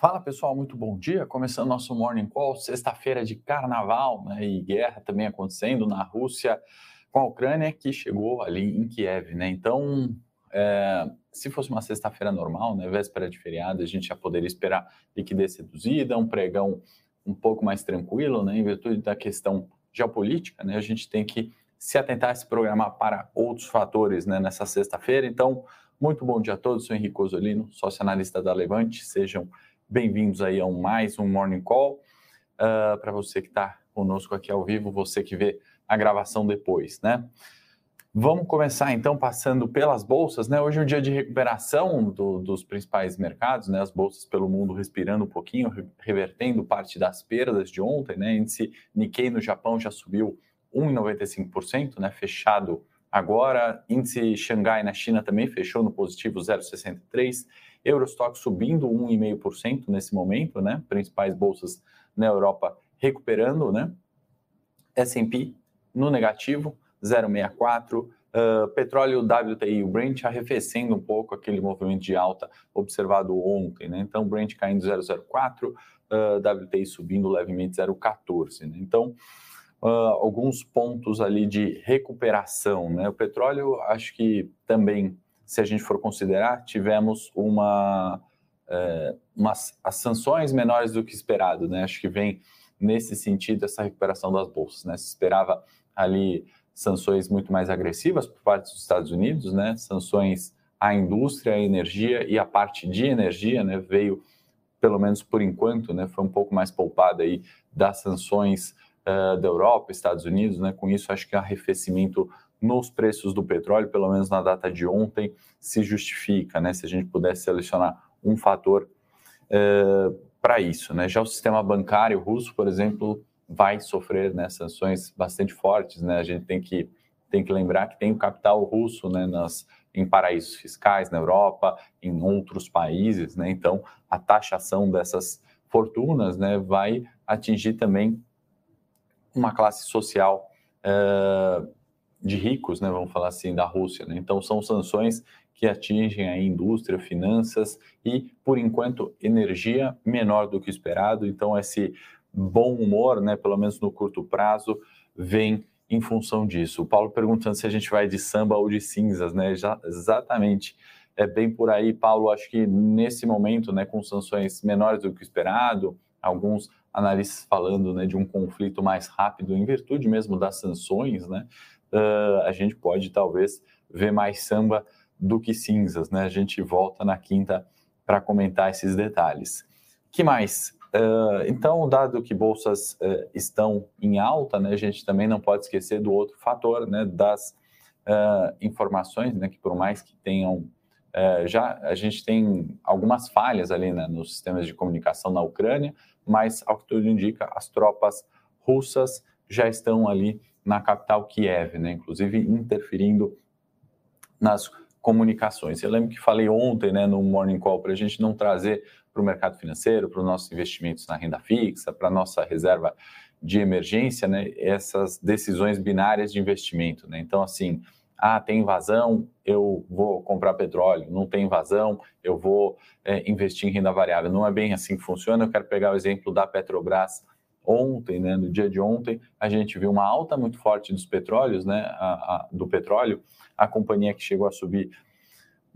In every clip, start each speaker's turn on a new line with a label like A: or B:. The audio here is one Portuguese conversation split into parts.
A: Fala pessoal, muito bom dia. Começando nosso Morning Call, sexta-feira de carnaval né, e guerra também acontecendo na Rússia com a Ucrânia, que chegou ali em Kiev. Né? Então, é, se fosse uma sexta-feira normal, né, véspera de feriado, a gente já poderia esperar liquidez reduzida, um pregão um pouco mais tranquilo, né, em virtude da questão geopolítica. Né, a gente tem que se atentar se programar para outros fatores né, nessa sexta-feira. Então, muito bom dia a todos. Sou Henrique Osolino, sócio analista da Levante. Sejam Bem-vindos aí a um, mais um Morning Call. Uh, Para você que está conosco aqui ao vivo, você que vê a gravação depois, né? Vamos começar então passando pelas bolsas, né? Hoje é um dia de recuperação do, dos principais mercados, né? As bolsas pelo mundo respirando um pouquinho, revertendo parte das perdas de ontem, né? Índice Nikkei no Japão já subiu 1,95%, né? Fechado agora. Índice Xangai na China também fechou no positivo 0,63%. Eurostock subindo 1,5% nesse momento, né? Principais bolsas na Europa recuperando, né? S&P no negativo, 0,64%. Uh, petróleo WTI, o Brent arrefecendo um pouco aquele movimento de alta observado ontem, né? Então, Brent caindo 0,04, uh, WTI subindo levemente 0,14, né? Então, uh, alguns pontos ali de recuperação, né? O petróleo, acho que também se a gente for considerar, tivemos uma, é, umas, as sanções menores do que esperado, né? Acho que vem nesse sentido essa recuperação das bolsas, né? Se esperava ali sanções muito mais agressivas por parte dos Estados Unidos, né? Sanções à indústria, à energia e à parte de energia, né? Veio, pelo menos por enquanto, né? Foi um pouco mais poupada aí das sanções uh, da Europa, Estados Unidos, né? Com isso, acho que arrefecimento nos preços do petróleo, pelo menos na data de ontem, se justifica, né? Se a gente pudesse selecionar um fator é, para isso, né? Já o sistema bancário russo, por exemplo, vai sofrer né, sanções bastante fortes, né? A gente tem que tem que lembrar que tem o capital russo, né, nas em paraísos fiscais na Europa, em outros países, né? Então, a taxação dessas fortunas, né, vai atingir também uma classe social é, de ricos, né, vamos falar assim, da Rússia. Né? Então, são sanções que atingem a indústria, finanças e, por enquanto, energia menor do que esperado. Então, esse bom humor, né, pelo menos no curto prazo, vem em função disso. O Paulo perguntando se a gente vai de samba ou de cinzas, né? Já, exatamente. É bem por aí, Paulo. Acho que nesse momento, né, com sanções menores do que esperado, alguns analistas falando né, de um conflito mais rápido em virtude mesmo das sanções, né? Uh, a gente pode talvez ver mais samba do que cinzas, né? A gente volta na quinta para comentar esses detalhes. Que mais? Uh, então, dado que bolsas uh, estão em alta, né, a gente também não pode esquecer do outro fator, né, das uh, informações, né, que por mais que tenham já a gente tem algumas falhas ali né, nos sistemas de comunicação na Ucrânia, mas ao que tudo indica, as tropas russas já estão ali na capital Kiev, né? inclusive interferindo nas comunicações. Eu lembro que falei ontem né, no Morning Call para a gente não trazer para o mercado financeiro, para os nossos investimentos na renda fixa, para a nossa reserva de emergência, né, essas decisões binárias de investimento. Né? Então, assim, ah, tem invasão, eu vou comprar petróleo, não tem invasão, eu vou é, investir em renda variável. Não é bem assim que funciona. Eu quero pegar o exemplo da Petrobras ontem, né, no dia de ontem, a gente viu uma alta muito forte dos petróleos, né, a, a, do petróleo, a companhia que chegou a subir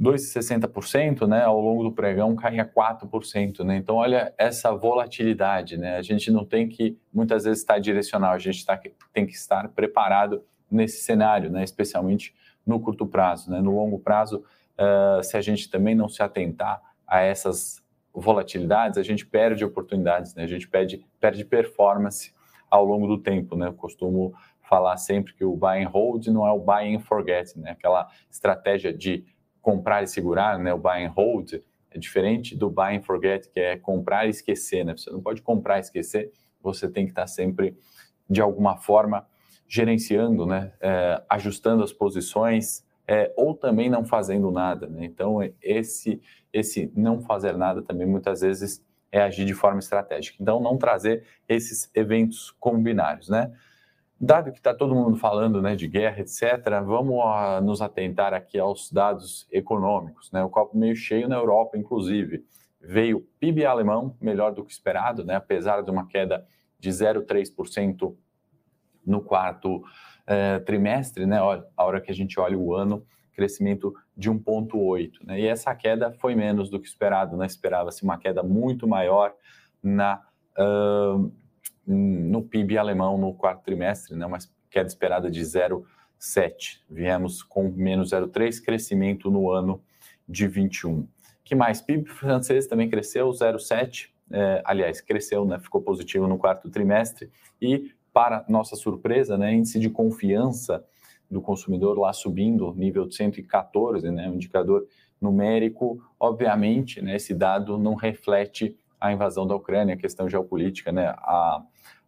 A: 2,60%, né, ao longo do pregão caía 4%, né, então olha essa volatilidade, né, a gente não tem que muitas vezes estar direcional, a gente tá, tem que estar preparado nesse cenário, né, especialmente no curto prazo, né, no longo prazo, uh, se a gente também não se atentar a essas volatilidades, a gente perde oportunidades, né? a gente perde, perde performance ao longo do tempo. Né? Eu costumo falar sempre que o buy and hold não é o buy and forget, né? aquela estratégia de comprar e segurar, né? o buy and hold é diferente do buy and forget, que é comprar e esquecer. Né? Você não pode comprar e esquecer, você tem que estar sempre, de alguma forma, gerenciando, né? É, ajustando as posições, é, ou também não fazendo nada. Né? Então, esse, esse não fazer nada também muitas vezes é agir de forma estratégica. Então, não trazer esses eventos combinários. Né? Dado que está todo mundo falando né, de guerra, etc., vamos a, nos atentar aqui aos dados econômicos. Né? O copo meio cheio na Europa, inclusive. veio PIB alemão melhor do que esperado, né? apesar de uma queda de 0,3% no quarto eh, trimestre, né? A hora que a gente olha o ano, crescimento de 1,8%. Né? E essa queda foi menos do que esperado, né? esperava-se uma queda muito maior na, uh, no PIB alemão no quarto trimestre, né? uma queda esperada de 0,7%. Viemos com menos 0,3%, crescimento no ano de 21. que mais? PIB francês também cresceu 0,7%, é, aliás, cresceu, né? ficou positivo no quarto trimestre e, para nossa surpresa, né? índice de confiança do consumidor lá subindo, nível de 114, né, um indicador numérico, obviamente, né, esse dado não reflete a invasão da Ucrânia, a questão geopolítica, né, a,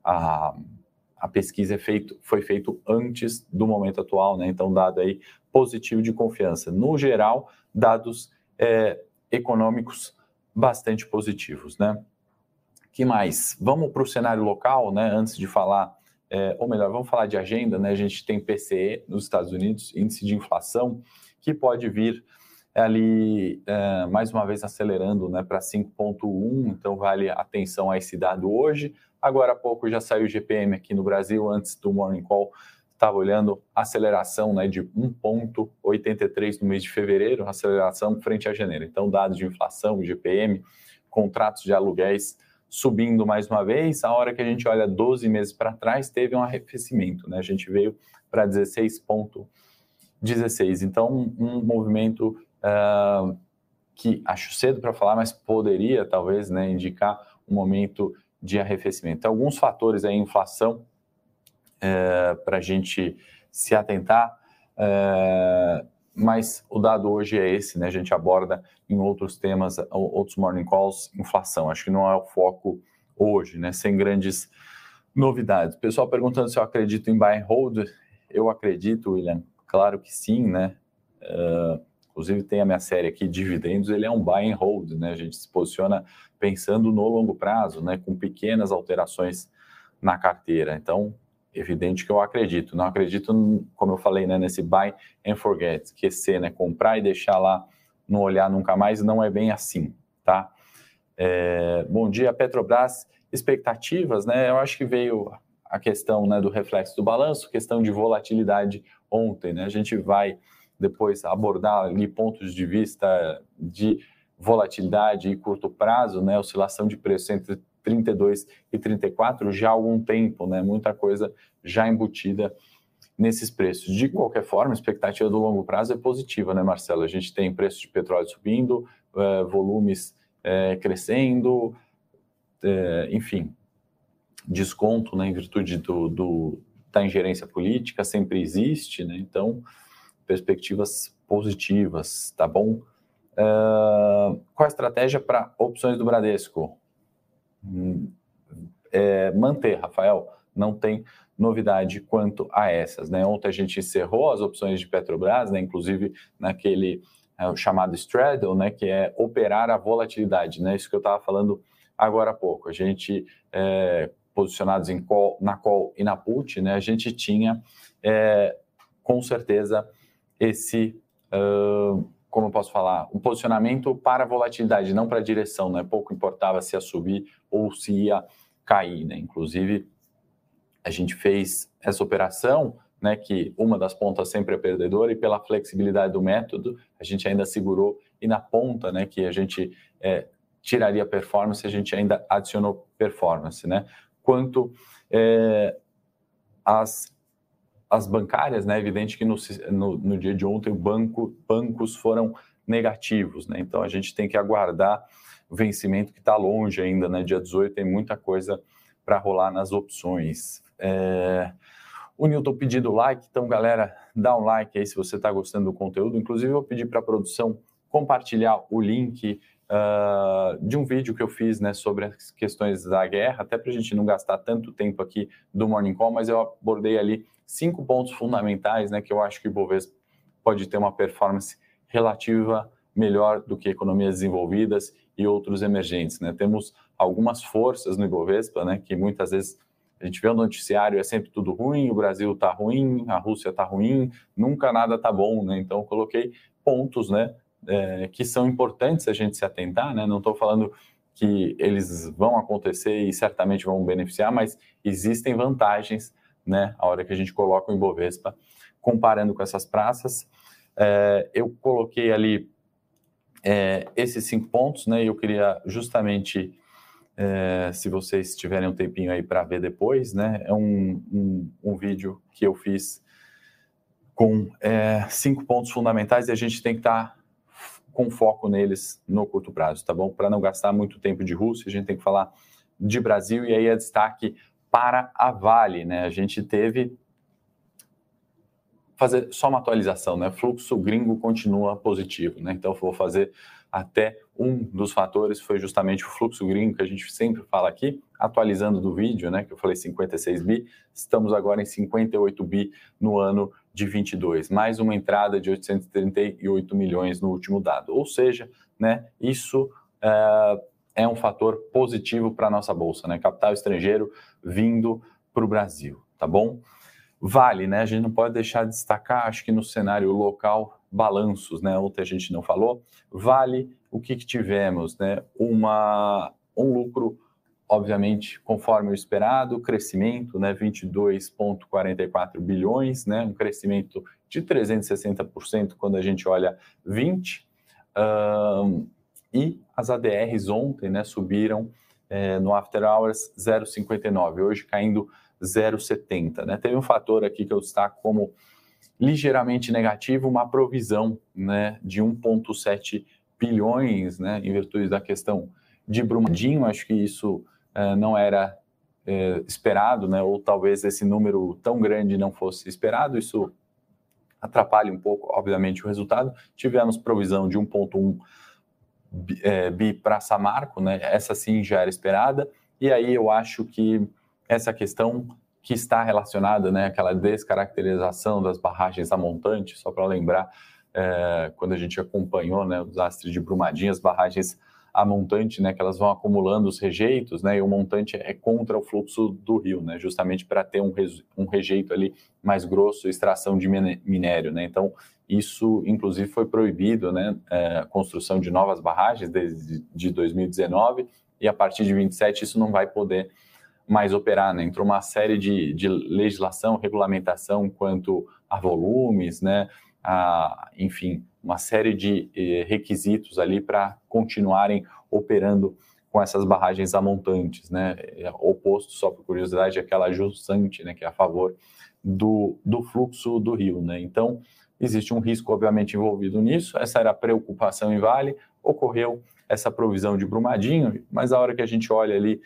A: a, a pesquisa é feito, foi feita antes do momento atual, né, então dado aí positivo de confiança. No geral, dados é, econômicos bastante positivos, né. Que mais? Vamos para o cenário local, né, antes de falar é, ou melhor, vamos falar de agenda, né? A gente tem PCE nos Estados Unidos, índice de inflação, que pode vir ali é, mais uma vez acelerando né, para 5,1, então vale atenção a esse dado hoje. Agora há pouco já saiu o GPM aqui no Brasil, antes do Morning Call, estava olhando aceleração né, de 1,83 no mês de fevereiro, aceleração frente a janeiro. Então, dados de inflação, GPM, contratos de aluguéis subindo mais uma vez. A hora que a gente olha 12 meses para trás, teve um arrefecimento, né? A gente veio para 16,16. Então, um, movimento uh, que acho cedo para falar, mas poderia talvez né, indicar um momento de arrefecimento. Então, alguns fatores aí, inflação, uh, eh, para a gente se atentar. Uh, mas o dado hoje é esse, né? A gente aborda em outros temas, outros morning calls, inflação. Acho que não é o foco hoje, né? Sem grandes novidades. Pessoal perguntando se eu acredito em buy and hold. Eu acredito, William. Claro que sim, né? Uh, inclusive tem a minha série aqui, dividendos, ele é um buy and hold, né? A gente se posiciona pensando no longo prazo, né? Com pequenas alterações na carteira. Então, evidente que eu acredito. Não acredito, como eu falei, né, nesse buy and forget, esquecer, né, comprar e deixar lá, não olhar nunca mais, não é bem assim, tá? É, bom dia, Petrobras. Expectativas, né? Eu acho que veio a questão né, do reflexo do balanço, questão de volatilidade ontem, né? A gente vai depois abordar ali pontos de vista de volatilidade e curto prazo, né? Oscilação de preço entre 32 e 34 já há algum tempo, né? Muita coisa já embutida nesses preços. De qualquer forma, a expectativa do longo prazo é positiva, né, Marcelo? A gente tem preço de petróleo subindo, uh, volumes uh, crescendo, uh, enfim, desconto, né, em virtude do, do, da ingerência política sempre existe, né? Então, perspectivas positivas, tá bom? qual a estratégia para opções do Bradesco? É, manter, Rafael. Não tem novidade quanto a essas. Né? Ontem a gente encerrou as opções de Petrobras, né? inclusive naquele é, chamado straddle, né? que é operar a volatilidade. Né? Isso que eu estava falando agora há pouco. A gente, é, posicionados em call, na call e na put, né? a gente tinha é, com certeza esse. Uh, como eu posso falar, um posicionamento para volatilidade, não para direção, né? Pouco importava se ia subir ou se ia cair, né? Inclusive, a gente fez essa operação, né? Que uma das pontas sempre é perdedora e pela flexibilidade do método, a gente ainda segurou e na ponta, né? Que a gente é, tiraria performance, a gente ainda adicionou performance, né? Quanto é, as as bancárias, né, é evidente que no, no, no, dia de ontem banco, bancos foram negativos, né, então a gente tem que aguardar o vencimento que está longe ainda, né, dia 18 tem muita coisa para rolar nas opções. É... O Nilton pedindo like, então galera, dá um like aí se você está gostando do conteúdo, inclusive eu vou pedir para a produção compartilhar o link uh, de um vídeo que eu fiz né, sobre as questões da guerra, até para a gente não gastar tanto tempo aqui do Morning Call, mas eu abordei ali cinco pontos fundamentais né, que eu acho que o Ibovespa pode ter uma performance relativa melhor do que economias desenvolvidas e outros emergentes. Né? Temos algumas forças no Ibovespa, né, que muitas vezes a gente vê o noticiário, é sempre tudo ruim, o Brasil está ruim, a Rússia está ruim, nunca nada está bom. Né? Então, coloquei pontos né, é, que são importantes a gente se atentar, né? Não estou falando que eles vão acontecer e certamente vão beneficiar, mas existem vantagens, né? A hora que a gente coloca o Ibovespa comparando com essas praças. É, eu coloquei ali é, esses cinco pontos, né? E eu queria justamente, é, se vocês tiverem um tempinho aí para ver depois, né? É um, um, um, vídeo que eu fiz com é, cinco pontos fundamentais e a gente tem que estar tá com foco neles no curto prazo, tá bom? Para não gastar muito tempo de Rússia, a gente tem que falar de Brasil e aí é destaque para a Vale, né? A gente teve fazer só uma atualização, né? Fluxo gringo continua positivo, né? Então vou fazer até um dos fatores foi justamente o fluxo gringo que a gente sempre fala aqui, atualizando do vídeo, né, que eu falei 56 bi, estamos agora em 58 bi no ano de 22, mais uma entrada de 838 milhões no último dado. Ou seja, né, isso é, é um fator positivo para a nossa bolsa, né? Capital estrangeiro vindo para o Brasil, tá bom? Vale, né? A gente não pode deixar de destacar, acho que no cenário local, balanços, né? Ontem a gente não falou. Vale, o que, que tivemos, né? Uma, um lucro obviamente, conforme o esperado, crescimento, né, 22,44 bilhões, né, um crescimento de 360% quando a gente olha 20. Um, e as ADRs ontem, né, subiram é, no After Hours 0,59, hoje caindo 0,70. Né? Teve um fator aqui que eu destaco como ligeiramente negativo, uma provisão né, de 1,7 bilhões, né, em virtude da questão de Brumadinho, acho que isso não era uh, esperado, né, ou talvez esse número tão grande não fosse esperado, isso atrapalha um pouco, obviamente, o resultado. Tivemos provisão de 1,1 bi, é, bi para Samarco, né, essa sim já era esperada, e aí eu acho que essa questão que está relacionada, né, aquela descaracterização das barragens a montante, só para lembrar, é, quando a gente acompanhou né, os astros de Brumadinho, as barragens a montante, né, que elas vão acumulando os rejeitos, né, e o montante é contra o fluxo do rio, né, justamente para ter um, um rejeito ali mais grosso, extração de minério, né, então isso inclusive foi proibido, né, é, a construção de novas barragens desde de 2019 e a partir de 27 isso não vai poder mais operar, né? Entrou uma série de, de legislação, regulamentação quanto a volumes, né? A, enfim, uma série de eh, requisitos ali para continuarem operando com essas barragens amontantes, né? É, oposto, só por curiosidade, àquela justante, né? Que é a favor do, do fluxo do rio, né? Então, existe um risco, obviamente, envolvido nisso. Essa era a preocupação em Vale. Ocorreu essa provisão de Brumadinho, mas a hora que a gente olha ali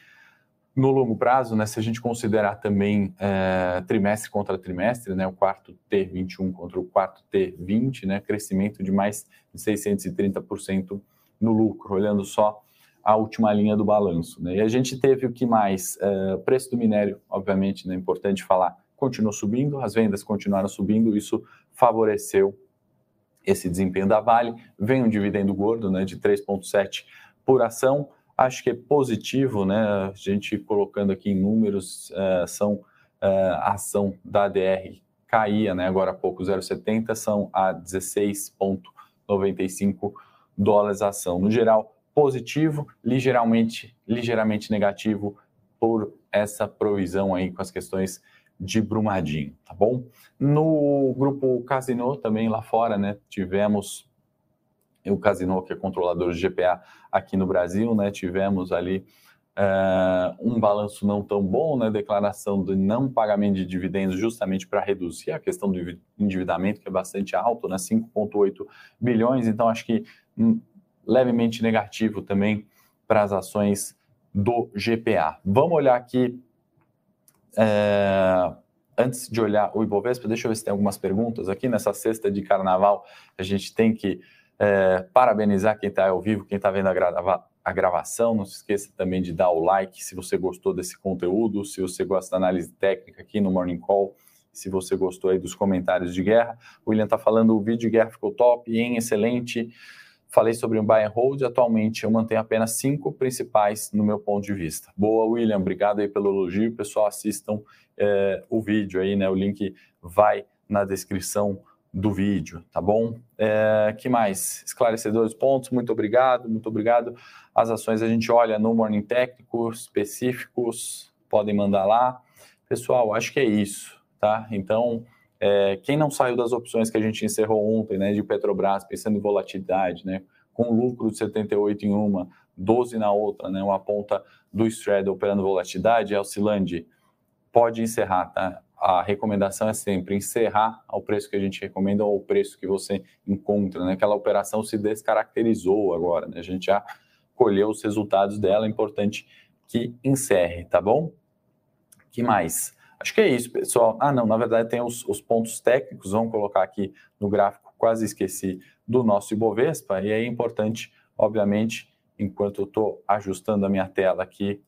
A: no longo prazo, né, se a gente considerar também é, trimestre contra trimestre, né, o quarto T21 contra o quarto T20, né, crescimento de mais de 630% no lucro, olhando só a última linha do balanço. Né? E a gente teve o que mais? É, preço do minério, obviamente, né, importante falar, continuou subindo, as vendas continuaram subindo, isso favoreceu esse desempenho da Vale. Vem um dividendo gordo né, de 3,7 por ação, acho que é positivo, né? A gente colocando aqui em números, uh, são uh, a ação da ADR caía, né? Agora há pouco 0,70 são a 16,95 dólares a ação. No geral, positivo, ligeiramente, ligeiramente negativo por essa provisão aí com as questões de Brumadinho, tá bom? No grupo Casino também lá fora, né? Tivemos o Casino, que é controlador de GPA aqui no Brasil, né? Tivemos ali uh, um balanço não tão bom, né? Declaração de não pagamento de dividendos justamente para reduzir a questão do endividamento, que é bastante alto, né? 5,8 bilhões. Então, acho que um, levemente negativo também para as ações do GPA. Vamos olhar aqui. É, antes de olhar o Ibovespa, deixa eu ver se tem algumas perguntas aqui. Nessa sexta de carnaval, a gente tem que é, parabenizar quem está ao vivo, quem está vendo a, grava a, gravação. Não se esqueça também de dar o like se você gostou desse conteúdo, se você gosta da análise técnica aqui no Morning Call, se você gostou aí dos comentários de guerra. O William está falando, o vídeo de guerra ficou top, em excelente. Falei sobre um buy and hold, atualmente eu mantenho apenas cinco principais no meu ponto de vista. Boa, William, obrigado aí pelo elogio. Pessoal, assistam é, o vídeo aí, né? O link vai na descrição do vídeo, tá bom? É, que mais? Esclarecedores pontos, muito obrigado, muito obrigado. As ações a gente olha no Morning Técnico, específicos, podem mandar lá. Pessoal, acho que é isso, tá? Então, é, quem não saiu das opções que a gente encerrou ontem, né, de Petrobras, pensando em volatilidade, né, com lucro de 78 em uma, 12 na outra, né, uma ponta do Straddle operando volatilidade, é oscilante, pode encerrar, tá? A recomendação é sempre encerrar ao preço que a gente recomenda ou ao preço que você encontra, né? Aquela operação se descaracterizou agora, né? A gente já colheu os resultados dela, é importante que encerre, tá bom? que mais? Acho que é isso, pessoal. Ah, não, na verdade tem os, os pontos técnicos, vamos colocar aqui no gráfico, quase esqueci, do nosso Ibovespa, e é importante, obviamente, enquanto eu estou ajustando a minha tela aqui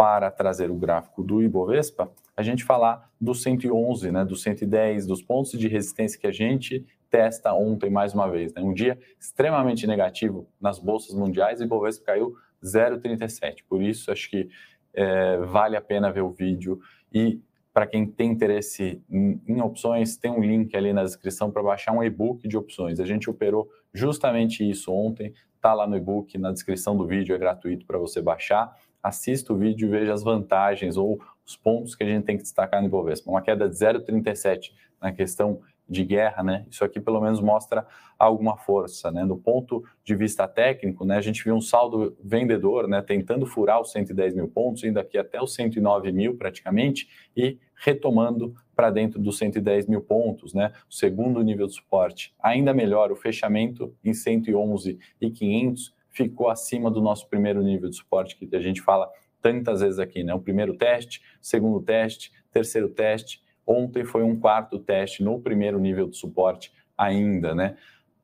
A: para trazer o gráfico do Ibovespa, a gente falar do 111, né, do 110, dos pontos de resistência que a gente testa ontem mais uma vez. Né? Um dia extremamente negativo nas bolsas mundiais e Ibovespa caiu 0,37. Por isso, acho que é, vale a pena ver o vídeo e para quem tem interesse em, em, opções, tem um link ali na descrição para baixar um e-book de opções. A gente operou justamente isso ontem, está lá no e-book, na descrição do vídeo, é gratuito para você baixar. Assista o vídeo e veja as vantagens ou os pontos que a gente tem que destacar no Ibovespa. Uma queda de 0,37 na questão de guerra, né? Isso aqui pelo menos mostra alguma força, né? Do ponto de vista técnico, né? A gente viu um saldo vendedor, né? Tentando furar os 110 mil pontos, indo aqui até os 109 mil praticamente e retomando para dentro dos 110 mil pontos, né? O segundo nível de suporte. Ainda melhor, o fechamento em 111 e 500 ficou acima do nosso primeiro nível de suporte que a gente fala tantas vezes aqui, né? O primeiro teste, segundo teste, terceiro teste Ontem foi um quarto teste no primeiro nível de suporte ainda, né?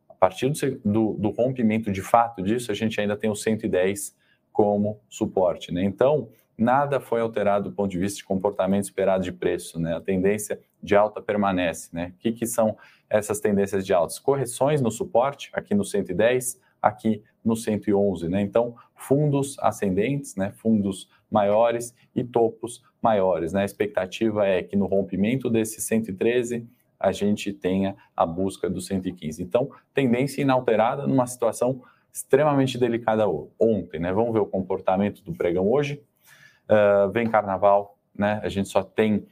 A: A partir do, do, do rompimento de fato disso, a gente ainda tem o 110 como suporte, né? Então, nada foi alterado do ponto de vista de comportamento esperado de preço, né? A tendência de alta permanece, né? O que, que são essas tendências de altas? Correções no suporte, aqui no 110, aqui no 111, né? Então, fundos ascendentes, né? Fundos maiores e topos maiores. Né? A expectativa é que no rompimento desse 113 a gente tenha a busca do 115. Então, tendência inalterada numa situação extremamente delicada ontem. Né? Vamos ver o comportamento do pregão hoje. Uh, vem carnaval, né? a gente só tem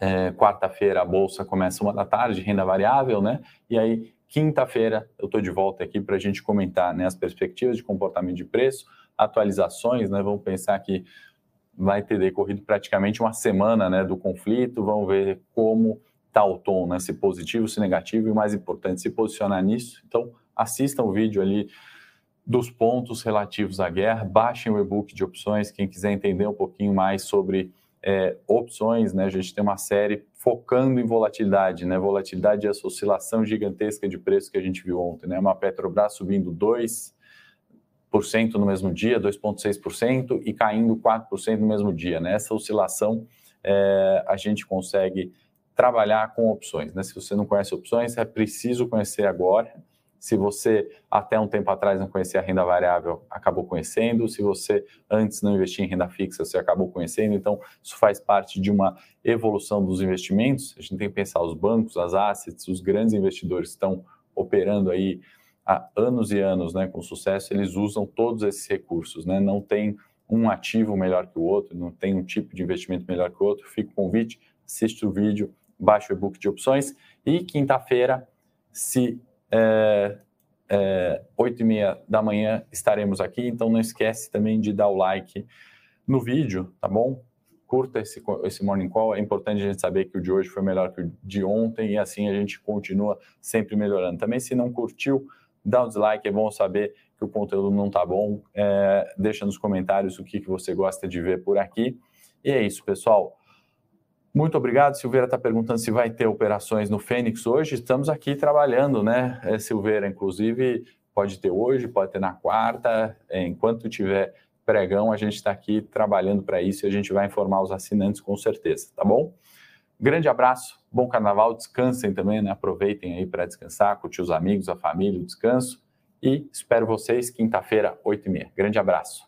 A: é, quarta-feira a bolsa começa uma da tarde, renda variável, né? E aí, quinta-feira, eu estou de volta aqui para a gente comentar né, as perspectivas de comportamento de preço, atualizações, né? Vamos pensar que vai ter decorrido praticamente uma semana né, do conflito, vamos ver como está o tom, né, se positivo, se negativo, e o mais importante, se posicionar nisso. Então, assistam o vídeo ali dos pontos relativos à guerra, baixem o e-book de opções, quem quiser entender um pouquinho mais sobre é, opções, né, a gente tem uma série focando em volatilidade, né, volatilidade e essa oscilação gigantesca de preço que a gente viu ontem, né, uma Petrobras subindo 2, no mesmo dia, 2,6%, e caindo 4% no mesmo dia. Né? Essa oscilação é, a gente consegue trabalhar com opções. Né? Se você não conhece opções, é preciso conhecer agora. Se você até um tempo atrás não conhecia a renda variável, acabou conhecendo. Se você antes não investia em renda fixa, você acabou conhecendo. Então, isso faz parte de uma evolução dos investimentos. A gente tem que pensar os bancos, as assets, os grandes investidores estão operando aí há anos e anos, né, com sucesso, eles usam todos esses recursos, né? Não tem um ativo melhor que o outro, não tem um tipo de investimento melhor que o outro. Fica o convite, assiste o vídeo, baixa o e-book de opções e quinta-feira, se é, é, 8 e meia da manhã estaremos aqui, então não esquece também de dar o like no vídeo, tá bom? Curta esse, esse morning call, é importante a gente saber que o de hoje foi melhor que o de ontem e assim a gente continua sempre melhorando. Também se não curtiu, dá um dislike, é bom saber que o conteúdo não está bom. É, deixa nos comentários o que, que você gosta de ver por aqui. E é isso, pessoal. Muito obrigado. Silveira está perguntando se vai ter operações no Fênix hoje. Estamos aqui trabalhando, né, é, Silveira? Inclusive, pode ter hoje, pode ter na quarta. É, enquanto tiver pregão, a gente está aqui trabalhando para isso e a gente vai informar os assinantes com certeza, tá bom? Grande abraço, bom carnaval, descansem também, né? Aproveitem aí para descansar, curtir os amigos, a família, o descanso. E espero vocês quinta-feira, 8h30. Grande abraço.